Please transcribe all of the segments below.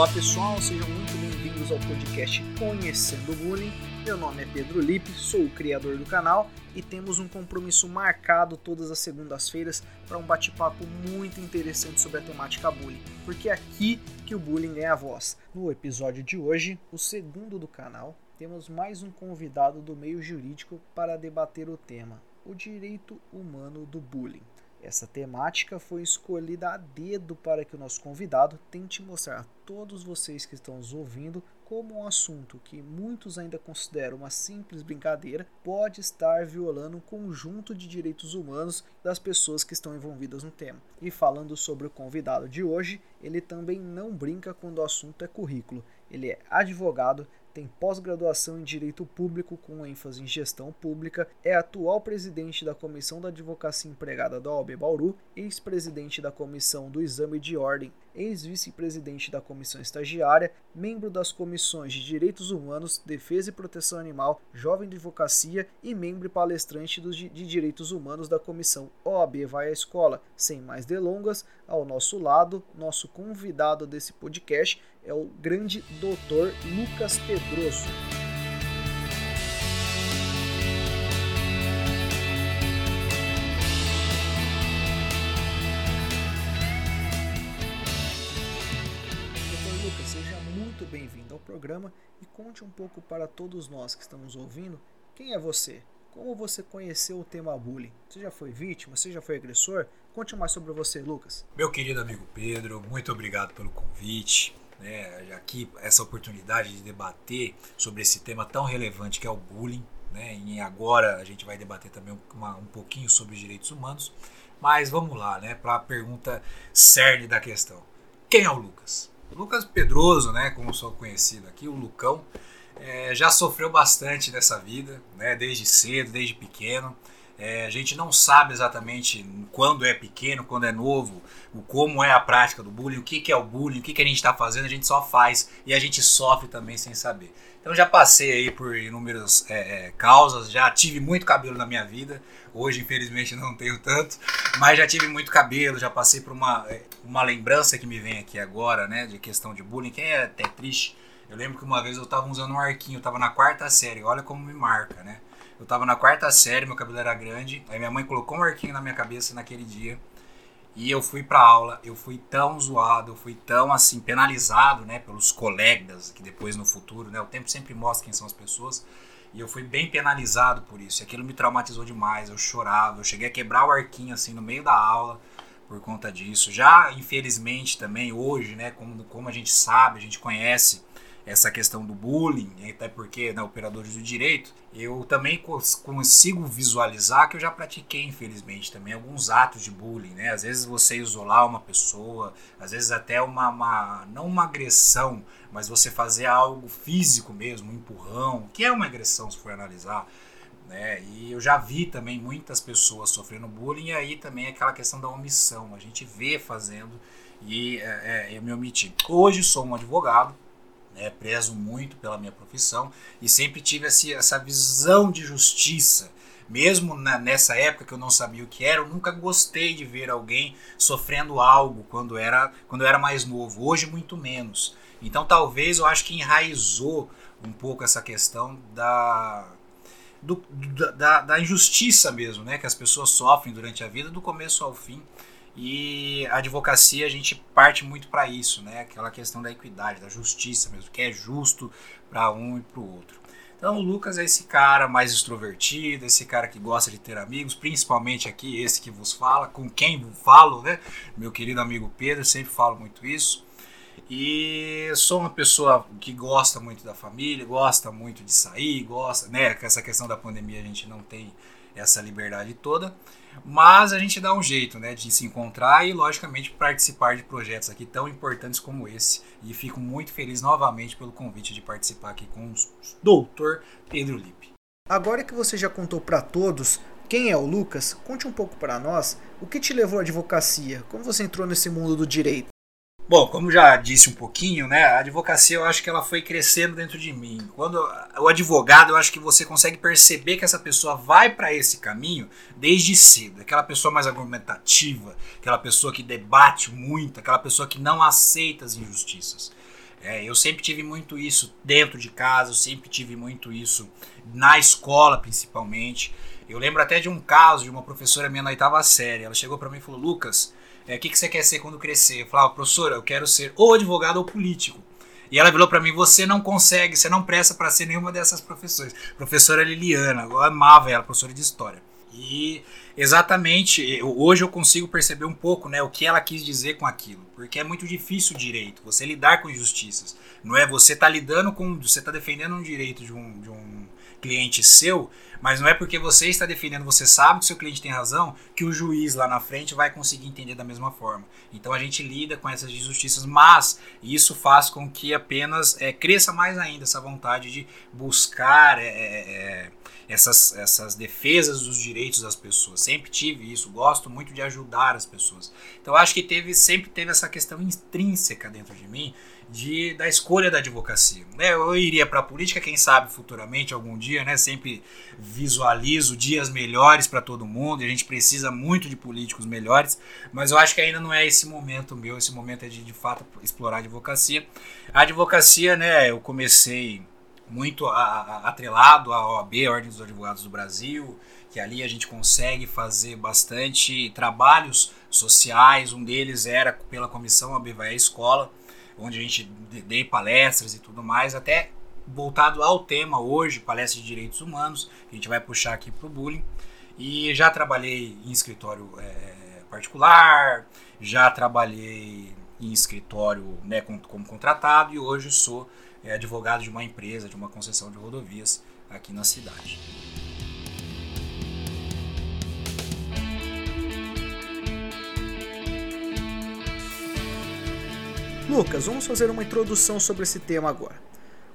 Olá pessoal, sejam muito bem-vindos ao podcast Conhecendo o Bullying. Meu nome é Pedro Lipe, sou o criador do canal e temos um compromisso marcado todas as segundas-feiras para um bate-papo muito interessante sobre a temática bullying, porque é aqui que o bullying ganha voz. No episódio de hoje, o segundo do canal, temos mais um convidado do meio jurídico para debater o tema: o direito humano do bullying. Essa temática foi escolhida a dedo para que o nosso convidado tente mostrar a todos vocês que estão nos ouvindo como um assunto que muitos ainda consideram uma simples brincadeira pode estar violando um conjunto de direitos humanos das pessoas que estão envolvidas no tema. E falando sobre o convidado de hoje, ele também não brinca quando o assunto é currículo. Ele é advogado, tem pós-graduação em Direito Público com ênfase em Gestão Pública, é atual presidente da Comissão da Advocacia Empregada da OAB Bauru, ex-presidente da Comissão do Exame de Ordem, ex-vice-presidente da Comissão Estagiária, membro das comissões de Direitos Humanos, Defesa e Proteção Animal, Jovem Advocacia e membro e palestrante de Direitos Humanos da Comissão OAB Vai à Escola. Sem mais delongas, ao nosso lado, nosso convidado desse podcast é o grande doutor Lucas Pedroso. Doutor Lucas, seja muito bem-vindo ao programa e conte um pouco para todos nós que estamos ouvindo quem é você, como você conheceu o tema bullying? Você já foi vítima? Você já foi agressor? Conte mais sobre você, Lucas. Meu querido amigo Pedro, muito obrigado pelo convite né, aqui essa oportunidade de debater sobre esse tema tão relevante que é o bullying. Né, e agora a gente vai debater também uma, um pouquinho sobre os direitos humanos. Mas vamos lá, né, para a pergunta cerne da questão. Quem é o Lucas? O Lucas Pedroso, né, como sou conhecido aqui, o Lucão, é, já sofreu bastante nessa vida, né, desde cedo, desde pequeno. É, a gente não sabe exatamente quando é pequeno, quando é novo, o como é a prática do bullying, o que, que é o bullying, o que, que a gente está fazendo, a gente só faz e a gente sofre também sem saber. Então já passei aí por inúmeras é, é, causas, já tive muito cabelo na minha vida, hoje infelizmente não tenho tanto, mas já tive muito cabelo, já passei por uma, é, uma lembrança que me vem aqui agora, né, de questão de bullying, que é até triste. Eu lembro que uma vez eu estava usando um arquinho, eu estava na quarta série, olha como me marca, né? Eu tava na quarta série, meu cabelo era grande. Aí minha mãe colocou um arquinho na minha cabeça naquele dia. E eu fui pra aula, eu fui tão zoado, eu fui tão assim, penalizado, né, pelos colegas, que depois no futuro, né, o tempo sempre mostra quem são as pessoas. E eu fui bem penalizado por isso. E aquilo me traumatizou demais. Eu chorava, eu cheguei a quebrar o arquinho assim no meio da aula por conta disso. Já, infelizmente, também hoje, né, como, como a gente sabe, a gente conhece essa questão do bullying, até porque na né, operadores do direito, eu também consigo visualizar que eu já pratiquei, infelizmente, também alguns atos de bullying, né? Às vezes você isolar uma pessoa, às vezes até uma, uma não uma agressão, mas você fazer algo físico mesmo, um empurrão, que é uma agressão se for analisar. Né? E eu já vi também muitas pessoas sofrendo bullying, e aí também é aquela questão da omissão. A gente vê fazendo e é, é, eu me omiti. Hoje sou um advogado, né? prezo muito pela minha profissão e sempre tive essa, essa visão de justiça. Mesmo na, nessa época que eu não sabia o que era, eu nunca gostei de ver alguém sofrendo algo quando era, quando eu era mais novo. Hoje, muito menos. Então, talvez eu acho que enraizou um pouco essa questão da, do, da, da, injustiça mesmo, né? Que as pessoas sofrem durante a vida, do começo ao fim. E a advocacia a gente parte muito para isso, né? Aquela questão da equidade, da justiça mesmo, que é justo para um e para o outro. Então o Lucas é esse cara mais extrovertido, esse cara que gosta de ter amigos, principalmente aqui esse que vos fala, com quem falo, né? Meu querido amigo Pedro, sempre falo muito isso. E sou uma pessoa que gosta muito da família, gosta muito de sair, gosta, né? Com essa questão da pandemia a gente não tem essa liberdade toda. Mas a gente dá um jeito né, de se encontrar e, logicamente, participar de projetos aqui tão importantes como esse. E fico muito feliz novamente pelo convite de participar aqui com o doutor Pedro Lippe. Agora que você já contou para todos quem é o Lucas, conte um pouco para nós o que te levou à advocacia, como você entrou nesse mundo do direito. Bom, como já disse um pouquinho, né, a advocacia eu acho que ela foi crescendo dentro de mim. Quando o advogado, eu acho que você consegue perceber que essa pessoa vai para esse caminho desde cedo. Aquela pessoa mais argumentativa, aquela pessoa que debate muito, aquela pessoa que não aceita as injustiças. É, eu sempre tive muito isso dentro de casa, eu sempre tive muito isso na escola, principalmente. Eu lembro até de um caso de uma professora minha na oitava série. Ela chegou para mim e falou: Lucas, é, o que, que você quer ser quando crescer? Eu falava, professora, eu quero ser ou advogado ou político. E ela virou para mim: você não consegue, você não presta para ser nenhuma dessas professores. Professora Liliana, eu amava ela, professora de história. E exatamente, hoje eu consigo perceber um pouco né, o que ela quis dizer com aquilo. Porque é muito difícil o direito, você lidar com injustiças. Não é você tá lidando com. Você tá defendendo um direito de um, de um cliente seu, mas não é porque você está defendendo, você sabe que seu cliente tem razão, que o juiz lá na frente vai conseguir entender da mesma forma. Então a gente lida com essas injustiças, mas isso faz com que apenas é, cresça mais ainda essa vontade de buscar é, é, é essas, essas defesas dos direitos das pessoas. Sempre tive isso, gosto muito de ajudar as pessoas. Então acho que teve sempre teve essa questão intrínseca dentro de mim de, da escolha da advocacia. Né? Eu iria para a política, quem sabe futuramente, algum dia, né? sempre visualizo dias melhores para todo mundo, e a gente precisa muito de políticos melhores, mas eu acho que ainda não é esse momento meu, esse momento é de de fato explorar a advocacia. A advocacia, né, eu comecei muito a, a, atrelado à OAB, Ordem dos Advogados do Brasil, que ali a gente consegue fazer bastante trabalhos sociais. Um deles era pela comissão OAB Vai à Escola, onde a gente dei palestras e tudo mais, até voltado ao tema hoje, palestra de direitos humanos, que a gente vai puxar aqui para o bullying. E já trabalhei em escritório é, particular, já trabalhei em escritório né, como, como contratado e hoje sou é advogado de uma empresa, de uma concessão de rodovias aqui na cidade. Lucas, vamos fazer uma introdução sobre esse tema agora.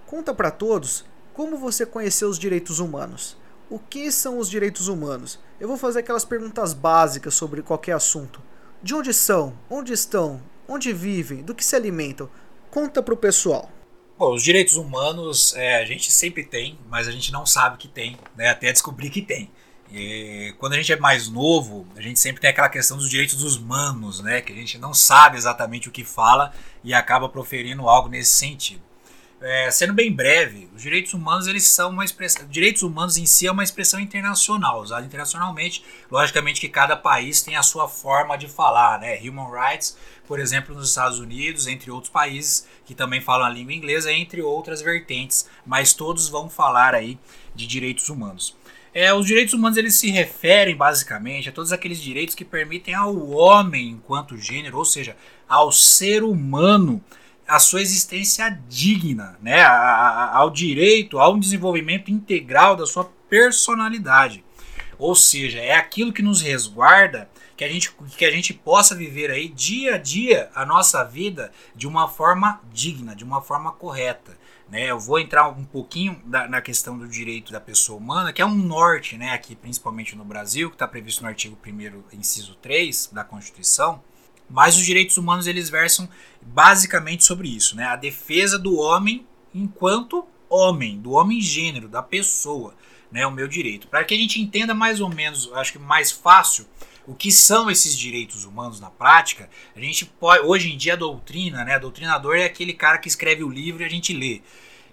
Conta para todos como você conheceu os direitos humanos. O que são os direitos humanos? Eu vou fazer aquelas perguntas básicas sobre qualquer assunto. De onde são? Onde estão? Onde vivem? Do que se alimentam? Conta pro pessoal. Bom, os direitos humanos é, a gente sempre tem, mas a gente não sabe que tem, né, até descobrir que tem. E quando a gente é mais novo, a gente sempre tem aquela questão dos direitos dos humanos, né, que a gente não sabe exatamente o que fala e acaba proferindo algo nesse sentido. É, sendo bem breve, os direitos humanos eles são uma expressão, direitos humanos em si é uma expressão internacional, usada internacionalmente. Logicamente que cada país tem a sua forma de falar, né? Human rights por exemplo, nos Estados Unidos, entre outros países que também falam a língua inglesa, entre outras vertentes, mas todos vão falar aí de direitos humanos. É, os direitos humanos eles se referem basicamente a todos aqueles direitos que permitem ao homem enquanto gênero, ou seja, ao ser humano, a sua existência digna, né? ao direito ao desenvolvimento integral da sua personalidade. Ou seja, é aquilo que nos resguarda que a gente, que a gente possa viver aí dia a dia a nossa vida de uma forma digna, de uma forma correta. Né? Eu vou entrar um pouquinho da, na questão do direito da pessoa humana, que é um norte, né, aqui principalmente no Brasil, que está previsto no artigo 1 inciso 3 da Constituição. Mas os direitos humanos eles versam basicamente sobre isso, né? A defesa do homem enquanto homem, do homem gênero, da pessoa, né? O meu direito. Para que a gente entenda mais ou menos, acho que mais fácil, o que são esses direitos humanos na prática, a gente pode, hoje em dia a doutrina, né, doutrinador é aquele cara que escreve o livro e a gente lê.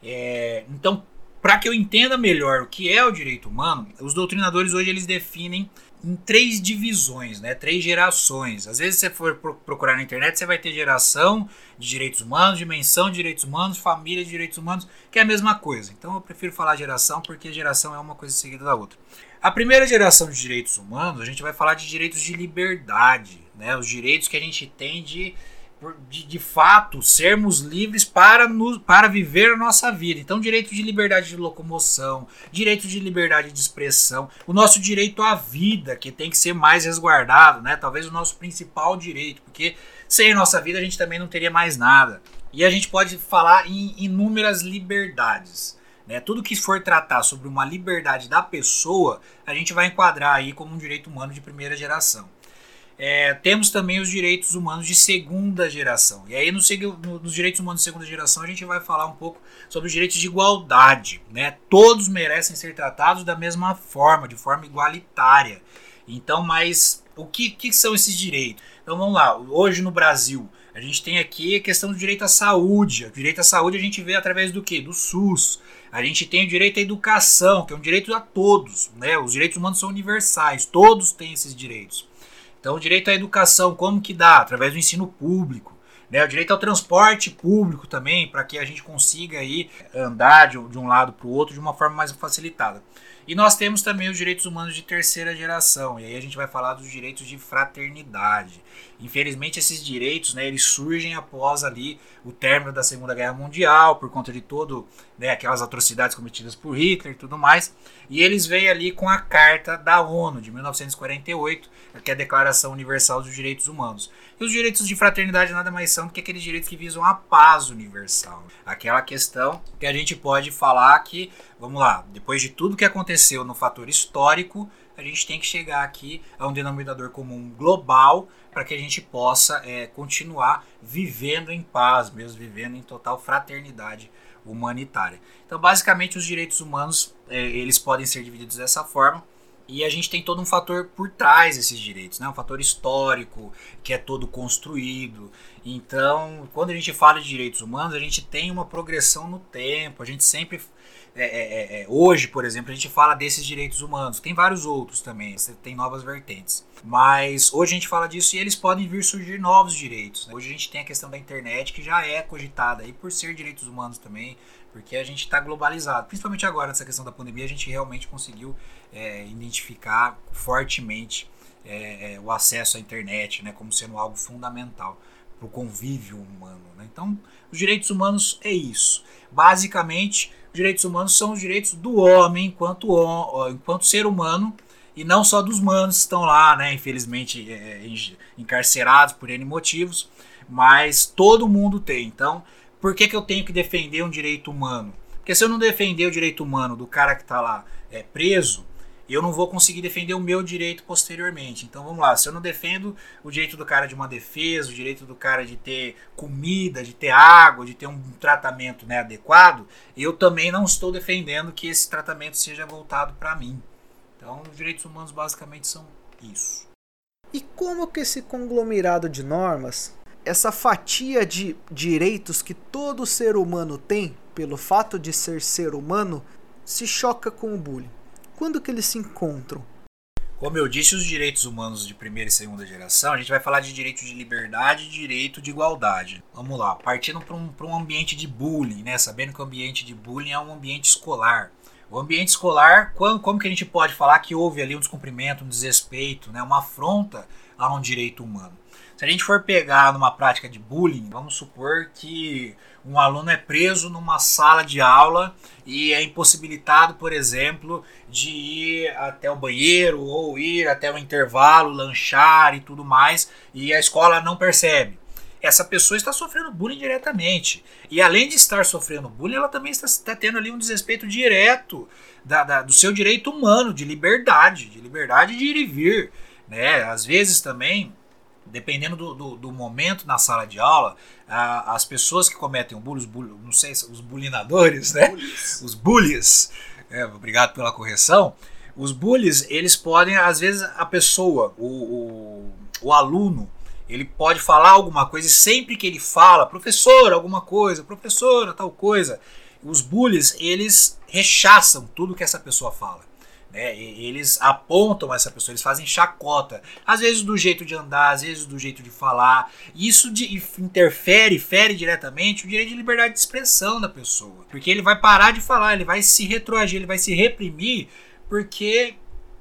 É, então, para que eu entenda melhor o que é o direito humano, os doutrinadores hoje eles definem em três divisões, né? três gerações. Às vezes você for procurar na internet, você vai ter geração de direitos humanos, dimensão de direitos humanos, família de direitos humanos, que é a mesma coisa. Então eu prefiro falar geração porque geração é uma coisa seguida da outra. A primeira geração de direitos humanos, a gente vai falar de direitos de liberdade, né? os direitos que a gente tem de de, de fato sermos livres para, nos, para viver a nossa vida. Então, direito de liberdade de locomoção, direito de liberdade de expressão, o nosso direito à vida, que tem que ser mais resguardado, né? Talvez o nosso principal direito, porque sem a nossa vida a gente também não teria mais nada. E a gente pode falar em inúmeras liberdades. Né? Tudo que for tratar sobre uma liberdade da pessoa, a gente vai enquadrar aí como um direito humano de primeira geração. É, temos também os direitos humanos de segunda geração. E aí, no, no, nos direitos humanos de segunda geração, a gente vai falar um pouco sobre os direitos de igualdade. Né? Todos merecem ser tratados da mesma forma, de forma igualitária. Então, mas o que, que são esses direitos? Então vamos lá, hoje no Brasil A gente tem aqui a questão do direito à saúde. O direito à saúde a gente vê através do quê? Do SUS. A gente tem o direito à educação, que é um direito a todos. Né? Os direitos humanos são universais, todos têm esses direitos. Então, o direito à educação, como que dá? Através do ensino público. Né? O direito ao transporte público também, para que a gente consiga aí andar de, de um lado para o outro de uma forma mais facilitada. E nós temos também os direitos humanos de terceira geração, e aí a gente vai falar dos direitos de fraternidade. Infelizmente esses direitos, né, eles surgem após ali o término da Segunda Guerra Mundial, por conta de todo, né, aquelas atrocidades cometidas por Hitler e tudo mais, e eles vêm ali com a Carta da ONU de 1948, que é a Declaração Universal dos Direitos Humanos. E os direitos de fraternidade nada mais são do que aqueles direitos que visam a paz universal. Aquela questão que a gente pode falar que, vamos lá, depois de tudo que aconteceu no fator histórico, a gente tem que chegar aqui a um denominador comum global para que a gente possa é, continuar vivendo em paz, mesmo vivendo em total fraternidade humanitária. Então, basicamente, os direitos humanos é, eles podem ser divididos dessa forma. E a gente tem todo um fator por trás desses direitos, né? um fator histórico que é todo construído. Então, quando a gente fala de direitos humanos, a gente tem uma progressão no tempo. A gente sempre. É, é, é, é hoje, por exemplo, a gente fala desses direitos humanos. Tem vários outros também, tem novas vertentes. Mas hoje a gente fala disso e eles podem vir surgir novos direitos. Né? Hoje a gente tem a questão da internet que já é cogitada aí por ser direitos humanos também, porque a gente está globalizado. Principalmente agora nessa questão da pandemia, a gente realmente conseguiu é, identificar fortemente é, o acesso à internet né, como sendo algo fundamental para o convívio humano. Né? Então, os direitos humanos é isso. Basicamente, direitos humanos são os direitos do homem enquanto, enquanto ser humano e não só dos manos que estão lá, né, infelizmente é, encarcerados por N motivos, mas todo mundo tem. Então, por que, que eu tenho que defender um direito humano? Porque se eu não defender o direito humano do cara que está lá é, preso, eu não vou conseguir defender o meu direito posteriormente. Então vamos lá, se eu não defendo o direito do cara de uma defesa, o direito do cara de ter comida, de ter água, de ter um tratamento né, adequado, eu também não estou defendendo que esse tratamento seja voltado para mim. Então os direitos humanos basicamente são isso. E como que esse conglomerado de normas, essa fatia de direitos que todo ser humano tem, pelo fato de ser ser humano, se choca com o bullying? Quando que eles se encontram? Como eu disse, os direitos humanos de primeira e segunda geração, a gente vai falar de direito de liberdade e direito de igualdade. Vamos lá, partindo para um, um ambiente de bullying, né? Sabendo que o ambiente de bullying é um ambiente escolar. O ambiente escolar, como, como que a gente pode falar que houve ali um descumprimento, um desrespeito, né? uma afronta a um direito humano? Se a gente for pegar numa prática de bullying, vamos supor que um aluno é preso numa sala de aula e é impossibilitado, por exemplo, de ir até o banheiro ou ir até o intervalo, lanchar e tudo mais, e a escola não percebe. Essa pessoa está sofrendo bullying diretamente. E além de estar sofrendo bullying, ela também está, está tendo ali um desrespeito direto da, da, do seu direito humano, de liberdade, de liberdade de ir e vir. Né? Às vezes também dependendo do, do, do, momento na sala de aula, a, as pessoas que cometem o bullying, os não sei, os bulinadores, né? Bullies. Os bullies, é, obrigado pela correção. Os bullies, eles podem, às vezes, a pessoa, o, o, o aluno, ele pode falar alguma coisa e sempre que ele fala, professor, alguma coisa, professora, tal coisa, os bullies, eles rechaçam tudo que essa pessoa fala. Né? Eles apontam essa pessoa, eles fazem chacota. Às vezes do jeito de andar, às vezes do jeito de falar. E isso de, interfere, fere diretamente o direito de liberdade de expressão da pessoa. Porque ele vai parar de falar, ele vai se retroagir, ele vai se reprimir, porque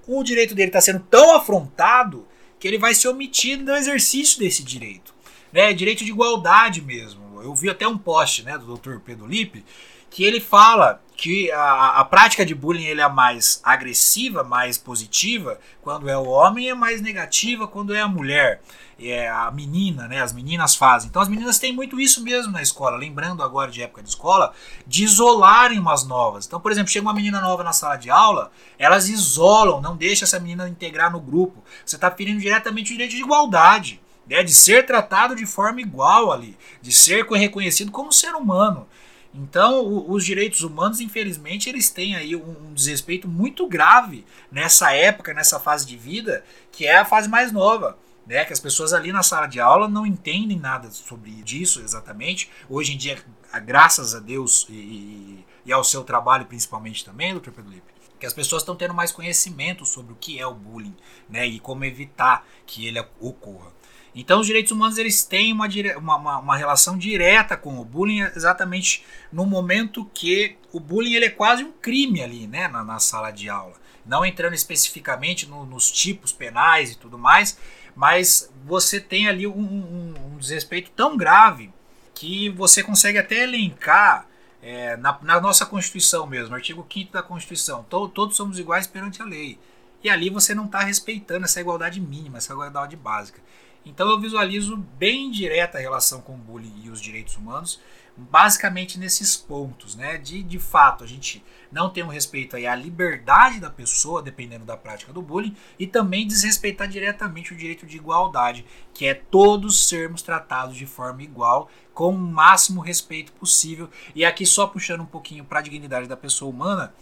o direito dele está sendo tão afrontado que ele vai se omitir no exercício desse direito. Né? Direito de igualdade mesmo. Eu vi até um post né, do Dr. Pedro Lippe que ele fala que a, a prática de bullying ele é mais agressiva, mais positiva quando é o homem, é mais negativa quando é a mulher, é a menina, né? As meninas fazem. Então as meninas têm muito isso mesmo na escola. Lembrando agora de época de escola, de isolarem umas novas. Então, por exemplo, chega uma menina nova na sala de aula, elas isolam, não deixa essa menina integrar no grupo. Você está ferindo diretamente o direito de igualdade. Né, de ser tratado de forma igual ali, de ser reconhecido como ser humano. Então, o, os direitos humanos, infelizmente, eles têm aí um, um, desrespeito muito grave nessa época, nessa fase de vida, que é a fase mais nova. né? Que as pessoas ali na sala de aula não entendem nada sobre disso exatamente. Hoje em dia, graças a Deus e, e ao seu trabalho principalmente também, doutor Pedro Lipe, que as pessoas estão tendo mais conhecimento sobre o que é o bullying, né? E como evitar que ele ocorra. Então, os direitos humanos eles têm uma, uma, uma, relação direta com o bullying, exatamente no momento que o bullying ele é quase um crime ali, né, na, na sala de aula. Não entrando especificamente no, nos tipos penais e tudo mais, mas você tem ali um, um, um desrespeito tão grave que você consegue até elencar é, na, na, nossa Constituição mesmo, artigo 5 da Constituição, to, todos somos iguais perante a lei. E ali você não está respeitando essa igualdade mínima, essa igualdade básica. Então eu visualizo bem direta a relação com o bullying e os direitos humanos, basicamente nesses pontos, né? De, de fato, a gente não tem um respeito aí à liberdade da pessoa, dependendo da prática do bullying, e também desrespeitar diretamente o direito de igualdade, que é todos sermos tratados de forma igual, com o máximo respeito possível. E aqui só puxando um pouquinho para a dignidade da pessoa humana,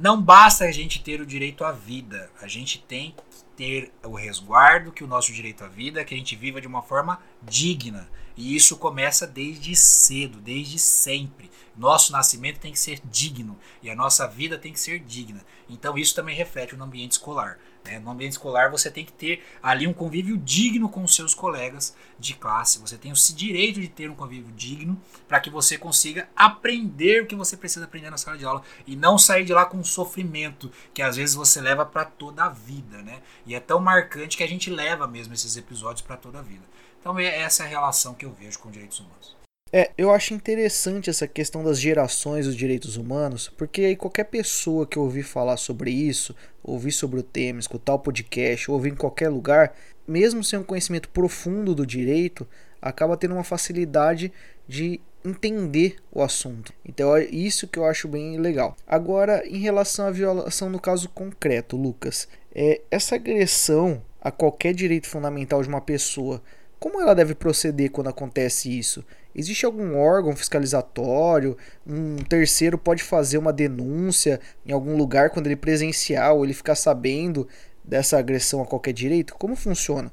não basta a gente ter o direito à vida, a gente tem que ter o resguardo que o nosso direito à vida que a gente viva de uma forma digna. E isso começa desde cedo, desde sempre. Nosso nascimento tem que ser digno e a nossa vida tem que ser digna. Então isso também reflete no ambiente escolar. Né? No ambiente escolar você tem que ter ali um convívio digno com os seus colegas de classe. Você tem o direito de ter um convívio digno para que você consiga aprender o que você precisa aprender na sala de aula e não sair de lá com um sofrimento que às vezes você leva para toda a vida, né? E é tão marcante que a gente leva mesmo esses episódios para toda a vida. Então é essa a relação que eu vejo com direitos humanos. É, eu acho interessante essa questão das gerações dos direitos humanos, porque aí qualquer pessoa que ouvir falar sobre isso, ouvir sobre o tema, escutar o podcast, ouvir em qualquer lugar, mesmo sem um conhecimento profundo do direito, acaba tendo uma facilidade de entender o assunto. Então é isso que eu acho bem legal. Agora, em relação à violação no caso concreto, Lucas, é, essa agressão a qualquer direito fundamental de uma pessoa, como ela deve proceder quando acontece isso? Existe algum órgão fiscalizatório? Um terceiro pode fazer uma denúncia em algum lugar quando ele presenciar ou ele ficar sabendo dessa agressão a qualquer direito? Como funciona?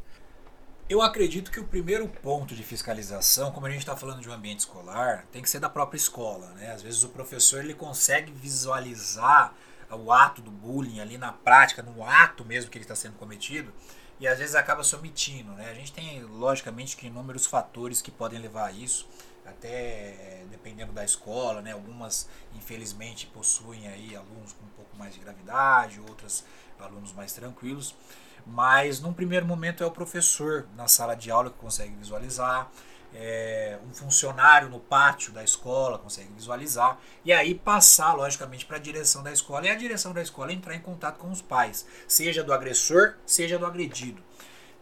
Eu acredito que o primeiro ponto de fiscalização, como a gente está falando de um ambiente escolar, tem que ser da própria escola. Né? Às vezes o professor ele consegue visualizar o ato do bullying ali na prática, no ato mesmo que ele está sendo cometido, e às vezes acaba se omitindo. Né? A gente tem, logicamente, que inúmeros fatores que podem levar a isso, até eh, dependendo da escola, né? algumas infelizmente possuem aí alunos com um pouco mais de gravidade, outras alunos mais tranquilos, mas num primeiro momento é o professor na sala de aula que consegue visualizar, é, um funcionário no pátio da escola consegue visualizar e aí passar, logicamente, para a direção da escola e a direção da escola entrar em contato com os pais, seja do agressor, seja do agredido.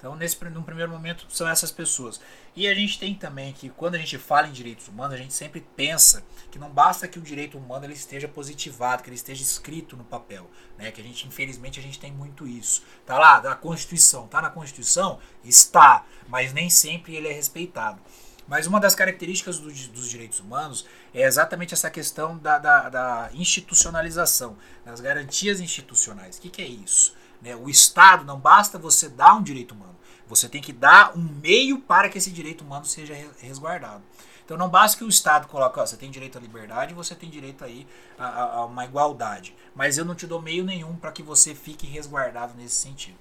Então, nesse num primeiro momento, são essas pessoas. E a gente tem também que, quando a gente fala em direitos humanos, a gente sempre pensa que não basta que o direito humano ele esteja positivado, que ele esteja escrito no papel. Né? Que a gente, infelizmente, a gente tem muito isso. Tá lá, da Constituição. Tá na Constituição? Está. Mas nem sempre ele é respeitado. Mas uma das características do, dos direitos humanos é exatamente essa questão da, da, da institucionalização, das garantias institucionais. O que, que é isso? Né? O Estado não basta você dar um direito humano, você tem que dar um meio para que esse direito humano seja resguardado. Então não basta que o Estado coloque, ó, você tem direito à liberdade, você tem direito aí a, a, a uma igualdade, mas eu não te dou meio nenhum para que você fique resguardado nesse sentido.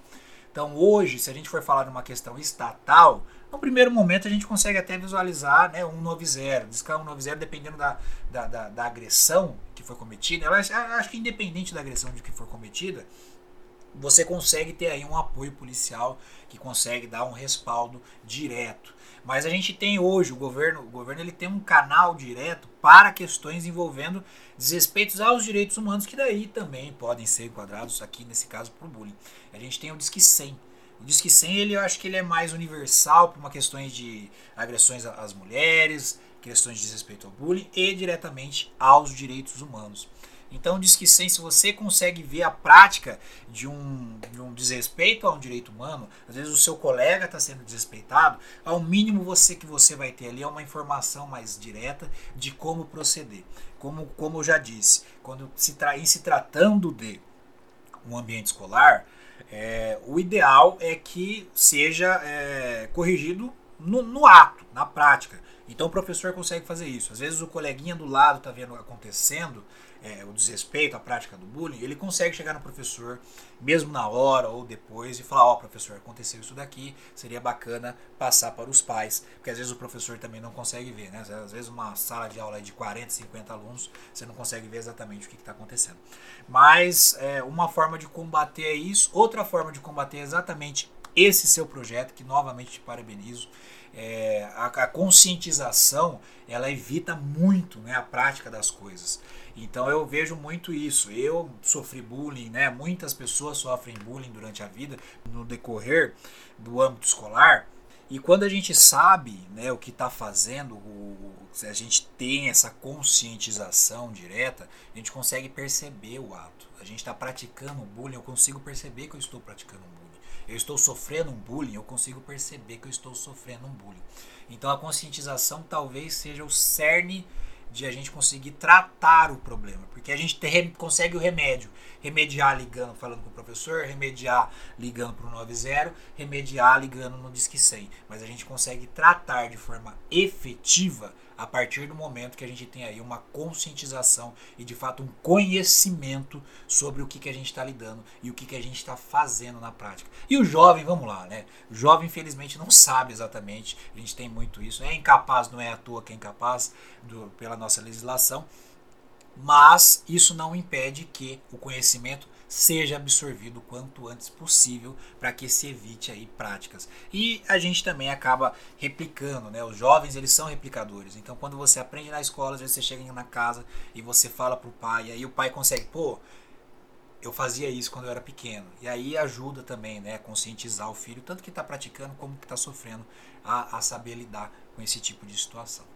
Então hoje, se a gente for falar de uma questão estatal, no primeiro momento a gente consegue até visualizar né, um 9-0. Diz que um 9-0 dependendo da, da, da, da, agressão que foi cometida. Acho, acho que independente da agressão de que for cometida, você consegue ter aí um apoio policial que consegue dar um respaldo direto. Mas a gente tem hoje, o governo, o governo ele tem um canal direto para questões envolvendo desrespeitos aos direitos humanos, que daí também podem ser enquadrados aqui, nesse caso, por bullying. A gente tem o Disque 100, o Disque 100, ele, eu acho que ele é mais universal para uma questões de agressões às mulheres, questões de desrespeito ao bullying e diretamente aos direitos humanos. Então, diz que 100, se você consegue ver a prática de um, de um desrespeito a um direito humano, às vezes o seu colega está sendo desrespeitado, ao mínimo você que você vai ter ali é uma informação mais direta de como proceder. Como, como eu já disse, quando se tra em se tratando de um ambiente escolar, É, o ideal é que seja é, corrigido no, no, ato, na prática. Então o professor consegue fazer isso. Às vezes o coleguinha do lado está vendo acontecendo, é, o desrespeito, a prática do bullying, ele consegue chegar no professor, mesmo na hora ou depois, e falar: Ó, oh, professor, aconteceu isso daqui, seria bacana passar para os pais, porque às vezes o professor também não consegue ver, né? Às vezes uma sala de aula de 40, 50 alunos, você não consegue ver exatamente o que está acontecendo. Mas é, uma forma de combater é isso, outra forma de combater é exatamente esse seu projeto, que novamente te parabenizo. É, a, a, conscientização ela evita muito né, a prática das coisas. Então eu vejo muito isso. Eu sofri bullying, né? Muitas pessoas sofrem bullying durante a vida, no decorrer do âmbito escolar. E quando a gente sabe né, o que está fazendo, o, a gente tem essa conscientização direta, a gente consegue perceber o ato. A gente está praticando bullying, eu consigo perceber que eu estou praticando bullying. Eu estou sofrendo um bullying, eu consigo perceber que eu estou sofrendo um bullying. Então a conscientização talvez seja o cerne de a gente conseguir tratar o problema, porque a gente consegue o remédio, remediar ligando, falando com o professor, remediar ligando para o 90, remediar ligando no Disque 100, mas a gente consegue tratar de forma efetiva a partir do momento que a gente tem aí uma conscientização e de fato um conhecimento sobre o que, que a gente está lidando e o que, que a gente está fazendo na prática. E o jovem, vamos lá, né? O jovem, infelizmente, não sabe exatamente, a gente tem muito isso. É incapaz, não é à toa que é incapaz do, pela nossa legislação, mas isso não impede que o conhecimento seja absorvido o quanto antes possível para que se evite aí práticas. E a gente também acaba replicando, né? Os jovens, eles são replicadores. Então, quando você aprende na escola, às vezes você chega na casa e você fala para o pai, e aí o pai consegue, pô, eu fazia isso quando eu era pequeno. E aí ajuda também, né, a conscientizar o filho, tanto que está praticando como que está sofrendo, a, a saber lidar com esse tipo de situação.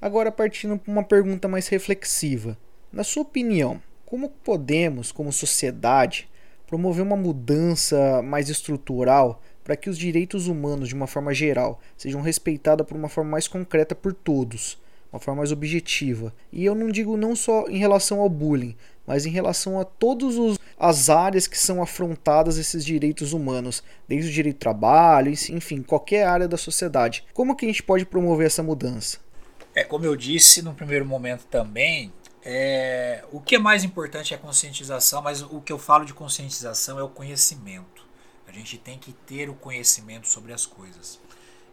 Agora partindo para uma pergunta mais reflexiva. Na sua opinião, como podemos, como sociedade, promover uma mudança mais estrutural para que os direitos humanos, de uma forma geral, sejam respeitados por uma forma mais concreta por todos, uma forma mais objetiva? E eu não digo não só em relação ao bullying, mas em relação a todas as áreas que são afrontadas esses direitos humanos, desde o direito do trabalho, enfim, qualquer área da sociedade. Como que a gente pode promover essa mudança? É, como eu disse no primeiro momento também, é, o que é mais importante é a conscientização, mas o que eu falo de conscientização é o conhecimento. A gente tem que ter o conhecimento sobre as coisas.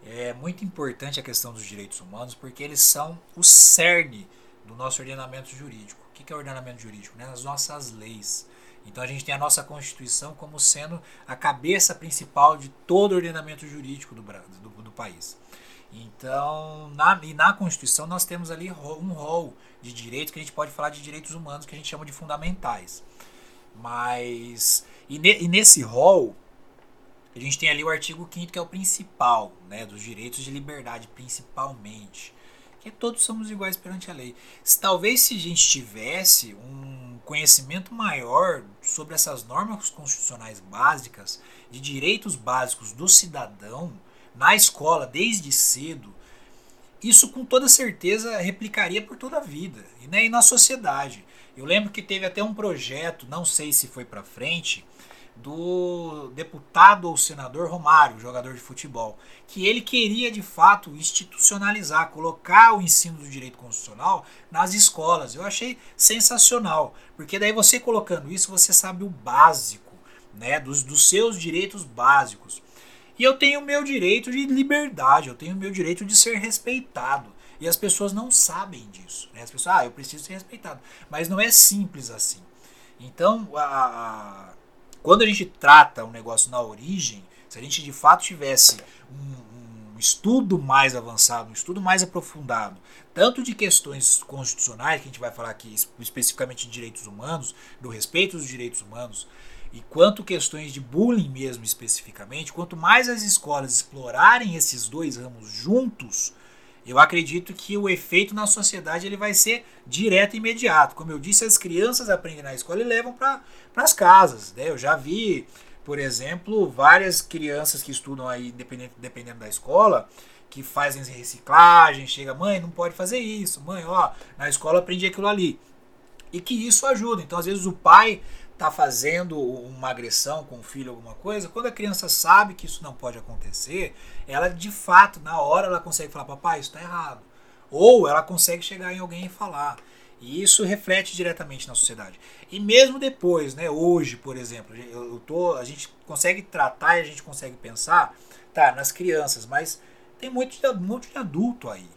É muito importante a questão dos direitos humanos porque eles são o cerne do nosso ordenamento jurídico. O que é ordenamento jurídico? Né? As nossas leis. Então a gente tem a nossa Constituição como sendo a cabeça principal de todo o ordenamento jurídico do, do, do país. Então, na, e na Constituição nós temos ali um rol de direitos que a gente pode falar de direitos humanos que a gente chama de fundamentais. Mas, e, ne, e nesse rol, a gente tem ali o artigo 5 que é o principal, né, dos direitos de liberdade, principalmente. Que todos somos iguais perante a lei. Se, talvez se a gente tivesse um conhecimento maior sobre essas normas constitucionais básicas, de direitos básicos do cidadão, na escola desde cedo, isso com toda certeza replicaria por toda a vida e, na sociedade. Eu lembro que teve até um projeto, não sei se foi para frente, do deputado ou senador Romário, jogador de futebol, que ele queria de fato institucionalizar, colocar o ensino do direito constitucional nas escolas. Eu achei sensacional, porque daí você colocando isso, você sabe o básico, né, dos, dos seus direitos básicos. E eu tenho o meu direito de liberdade, eu tenho o meu direito de ser respeitado. E as pessoas não sabem disso. Né? As pessoas, ah, eu preciso ser respeitado. Mas não é simples assim. Então, a, a, quando a gente trata um negócio na origem, se a gente de fato tivesse um, um estudo mais avançado, um estudo mais aprofundado, tanto de questões constitucionais, que a gente vai falar aqui especificamente de direitos humanos, do respeito dos direitos humanos, e quanto questões de bullying mesmo especificamente, quanto mais as escolas explorarem esses dois ramos juntos, eu acredito que o efeito na sociedade ele vai ser direto e imediato. Como eu disse, as crianças aprendem na escola e levam para as casas. Né? Eu já vi, por exemplo, várias crianças que estudam aí, dependendo, dependendo da escola, que fazem reciclagem, chega, mãe, não pode fazer isso, mãe, ó, na escola aprendi aquilo ali. E que isso ajuda. Então, às vezes, o pai está fazendo uma agressão com o filho, alguma coisa, quando a criança sabe que isso não pode acontecer, ela de fato, na hora, ela consegue falar: papai, isso está errado. Ou ela consegue chegar em alguém e falar. E isso reflete diretamente na sociedade. E mesmo depois, né, hoje, por exemplo, eu tô, a gente consegue tratar e a gente consegue pensar, tá, nas crianças, mas tem muito muito de adulto aí.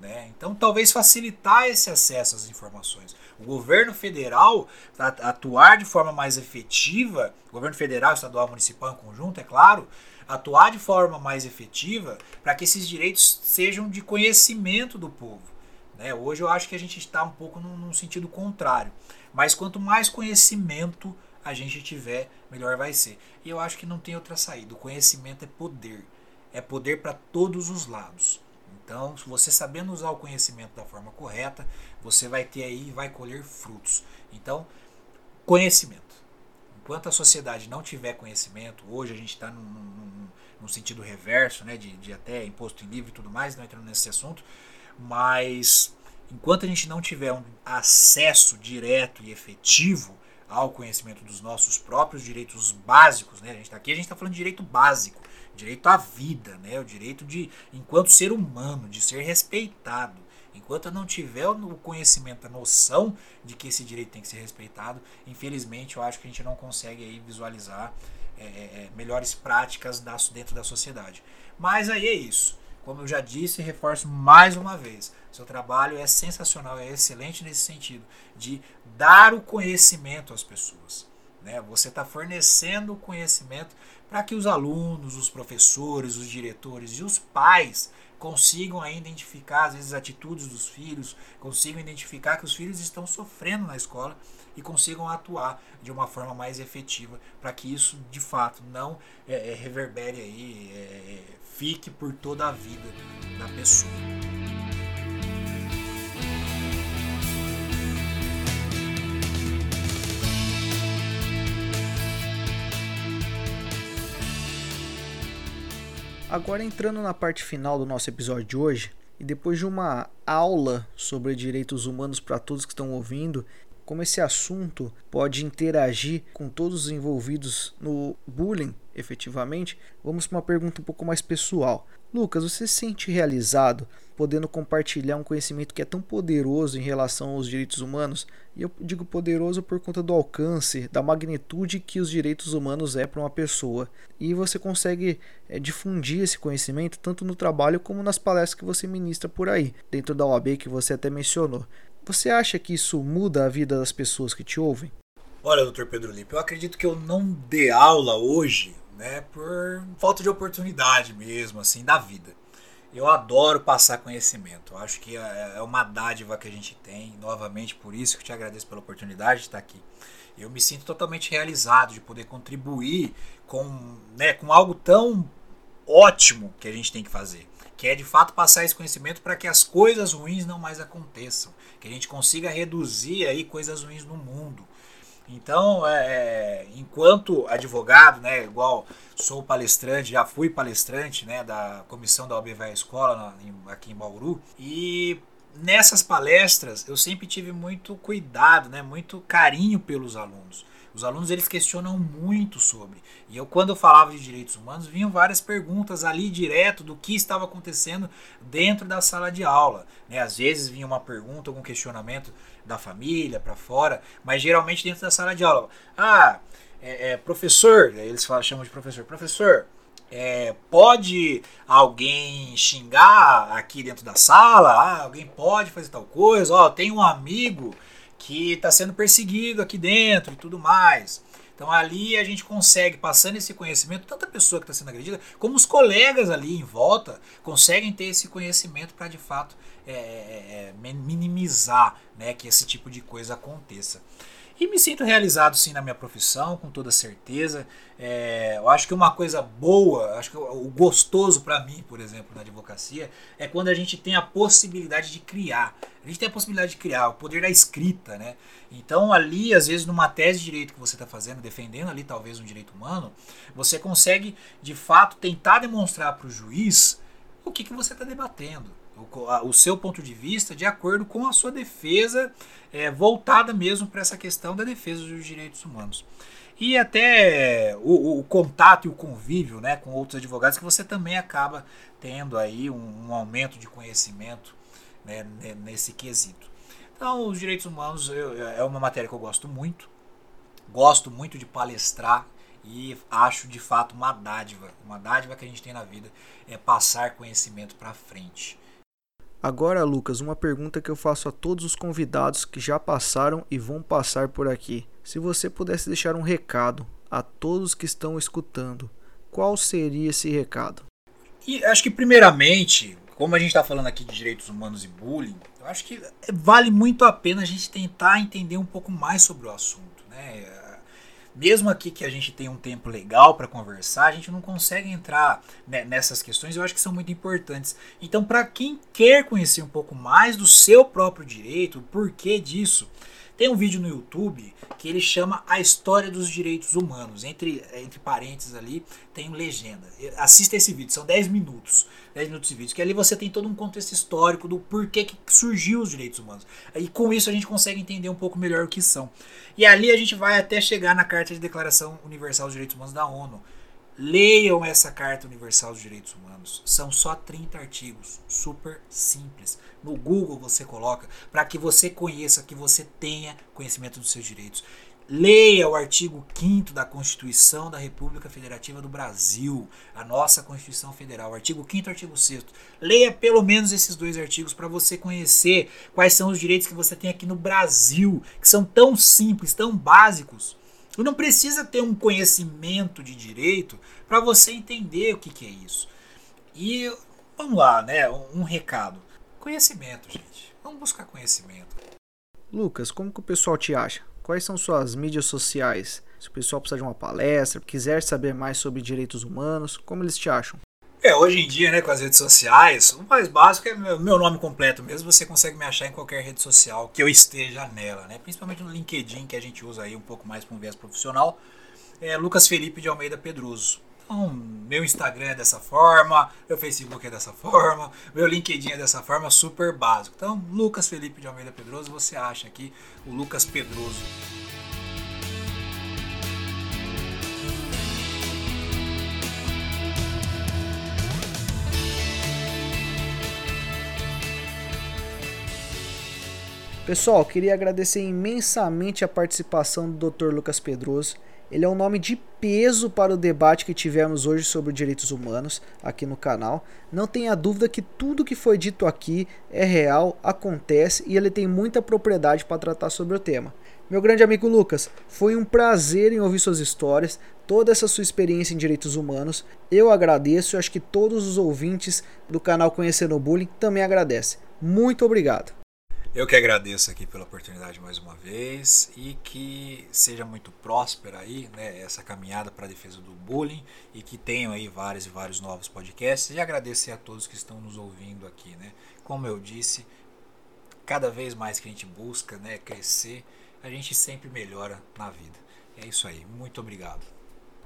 Né? Então, talvez facilitar esse acesso às informações. O governo federal atuar de forma mais efetiva, governo federal, estadual, municipal em conjunto, é claro, atuar de forma mais efetiva para que esses direitos sejam de conhecimento do povo. Né? Hoje eu acho que a gente está um pouco num, num sentido contrário. Mas quanto mais conhecimento a gente tiver, melhor vai ser. E eu acho que não tem outra saída. O conhecimento é poder. É poder para todos os lados. Então, se você sabendo usar o conhecimento da forma correta, você vai ter aí, vai colher frutos. Então, conhecimento. Enquanto a sociedade não tiver conhecimento, hoje a gente está num, num, num, sentido reverso, né, de, de até imposto em livre e tudo mais, não entrando nesse assunto, mas enquanto a gente não tiver um acesso direto e efetivo ao conhecimento dos nossos próprios direitos básicos, né? A gente tá aqui, a gente está falando de direito básico, direito à vida, né? O direito de, enquanto ser humano, de ser respeitado. Enquanto eu não tiver o conhecimento, a noção de que esse direito tem que ser respeitado, infelizmente eu acho que a gente não consegue aí visualizar é, é, é melhores práticas dentro da sociedade. Mas aí é isso. Como eu já disse e reforço mais uma vez, seu trabalho é sensacional, é excelente nesse sentido, de dar o conhecimento às pessoas. Né? Você está fornecendo o conhecimento para que os alunos, os professores, os diretores e os pais consigam identificar, às vezes, atitudes dos filhos, consigam identificar que os filhos estão sofrendo na escola e consigam atuar de uma forma mais efetiva para que isso, de fato, não é, é, reverbere aí, é, fique por toda a vida da pessoa. Agora entrando na parte final do nosso episódio de hoje, e depois de uma aula sobre direitos humanos para todos que estão ouvindo, como esse assunto pode interagir com todos os envolvidos no bullying, efetivamente, vamos para uma pergunta um pouco mais pessoal. Lucas, você se sente realizado podendo compartilhar um conhecimento que é tão poderoso em relação aos direitos humanos? E eu digo poderoso por conta do alcance, da magnitude que os direitos humanos é para uma pessoa. E você consegue é, difundir esse conhecimento tanto no trabalho como nas palestras que você ministra por aí, dentro da OAB que você até mencionou. Você acha que isso muda a vida das pessoas que te ouvem? Olha, doutor Pedro Lipe, eu acredito que eu não dê aula hoje né, por falta de oportunidade mesmo, assim, da vida. Eu adoro passar conhecimento. Eu acho que é, é uma dádiva que a gente tem. Novamente, por isso que te agradeço pela oportunidade de estar aqui. Eu me sinto totalmente realizado de poder contribuir com, né, com algo tão ótimo que a gente tem que fazer, que é de fato passar esse conhecimento para que as coisas ruins não mais aconteçam, que a gente consiga reduzir aí coisas ruins no mundo. Então, é, é, enquanto advogado, né, igual sou palestrante, já fui palestrante né, da comissão da OAB Escola na, em, aqui em Bauru, e nessas palestras eu sempre tive muito cuidado, né, muito carinho pelos alunos. Os alunos eles questionam muito sobre. E eu quando eu falava de direitos humanos, vinham várias perguntas ali direto do que estava acontecendo dentro da sala de aula, né? Às vezes vinha uma pergunta, algum questionamento da família para fora, mas geralmente dentro da sala de aula. Ah, é, é, professor, eles falam, chamam de professor, professor, é, pode alguém xingar aqui dentro da sala? Ah, alguém pode fazer tal coisa? Ó, tem um amigo que está sendo perseguido aqui dentro e tudo mais. Então ali a gente consegue, passando esse conhecimento, tanto a pessoa que está sendo agredida, como os colegas ali em volta, conseguem ter esse conhecimento para de fato é, é, é minimizar né, que esse tipo de coisa aconteça. E me sinto realizado sim na minha profissão, com toda certeza. É, eu acho que uma coisa boa, acho que o gostoso para mim, por exemplo, na advocacia, é quando a gente tem a possibilidade de criar. A gente tem a possibilidade de criar, o poder da escrita, né? Então ali, às vezes, numa tese de direito que você está fazendo, defendendo ali talvez um direito humano, você consegue, de fato, tentar demonstrar para o juiz o que, que você está debatendo o, seu ponto de vista de acordo com a sua defesa é, voltada mesmo para essa questão da defesa dos direitos humanos. E até o, o, contato e o convívio né, com outros advogados que você também acaba tendo aí um, um aumento de conhecimento né, nesse quesito. Então, os direitos humanos eu, é uma matéria que eu gosto muito, gosto muito de palestrar e acho de fato uma dádiva, uma dádiva que a gente tem na vida é passar conhecimento para frente. Agora, Lucas, uma pergunta que eu faço a todos os convidados que já passaram e vão passar por aqui. Se você pudesse deixar um recado a todos que estão escutando, qual seria esse recado? E acho que primeiramente, como a gente está falando aqui de direitos humanos e bullying, eu acho que vale muito a pena a gente tentar entender um pouco mais sobre o assunto, né? Mesmo aqui que a gente tem um tempo legal para conversar, a gente não consegue entrar nessas questões, eu acho que são muito importantes. Então, para quem quer conhecer um pouco mais do seu próprio direito, o porquê disso, tem um vídeo no YouTube que ele chama A História dos Direitos Humanos. Entre, entre parênteses ali tem legenda. Assista esse vídeo, são 10 minutos. 10 minutos de vídeo, que ali você tem todo um contexto histórico do porquê que surgiu os direitos humanos. E com isso a gente consegue entender um pouco melhor o que são. E ali a gente vai até chegar na Carta de Declaração Universal dos Direitos Humanos da ONU. Leiam essa Carta Universal dos Direitos Humanos. São só 30 artigos, super simples. No Google você coloca para que você conheça, que você tenha conhecimento dos seus direitos. Leia o artigo 5 da Constituição da República Federativa do Brasil, a nossa Constituição Federal, artigo 5 e artigo 6. Leia pelo menos esses dois artigos para você conhecer quais são os direitos que você tem aqui no Brasil, que são tão simples, tão básicos. E não precisa ter um conhecimento de direito para você entender o que, que é isso. E vamos lá, né? Um, um recado. Conhecimento, gente. Vamos buscar conhecimento. Lucas, como que o pessoal te acha? Quais são suas mídias sociais? Se o pessoal precisar de uma palestra, quiser saber mais sobre direitos humanos, como eles te acham? É, hoje em dia, né, com as redes sociais, o mais básico é meu, meu nome completo mesmo. Você consegue me achar em qualquer rede social que eu esteja nela, né? Principalmente no LinkedIn, que a gente usa aí um pouco mais para um viés profissional. É Lucas Felipe de Almeida Pedroso. Então, meu Instagram é dessa forma, meu Facebook é dessa forma, meu LinkedIn é dessa forma, super básico. Então, Lucas Felipe de Almeida Pedroso, você acha aqui o Lucas Pedroso. Pessoal, queria agradecer imensamente a participação do Dr. Lucas Pedroso. Ele é um nome de peso para o debate que tivemos hoje sobre direitos humanos aqui no canal. Não tenha dúvida que tudo que foi dito aqui é real, acontece e ele tem muita propriedade para tratar sobre o tema. Meu grande amigo Lucas, foi um prazer em ouvir suas histórias, toda essa sua experiência em direitos humanos. Eu agradeço e acho que todos os ouvintes do canal Conhecendo o Bullying também agradecem. Muito obrigado. Eu que agradeço aqui pela oportunidade mais uma vez e que seja muito próspera aí, né, essa caminhada para a defesa do bullying e que tenham aí vários e vários novos podcasts e agradecer a todos que estão nos ouvindo aqui, né? Como eu disse, cada vez mais que a gente busca, né, crescer, a gente sempre melhora na vida. É isso aí. Muito obrigado.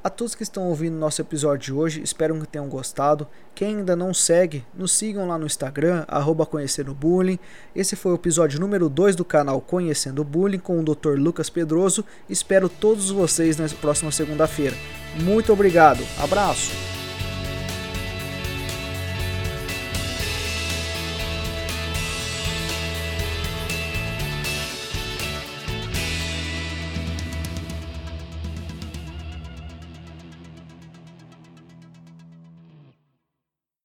A todos que estão ouvindo nosso episódio de hoje, espero que tenham gostado. Quem ainda não segue, nos sigam lá no Instagram, arroba Conhecendo Bullying. Esse foi o episódio número 2 do canal Conhecendo Bullying com o Dr. Lucas Pedroso. Espero todos vocês na próxima segunda-feira. Muito obrigado, abraço!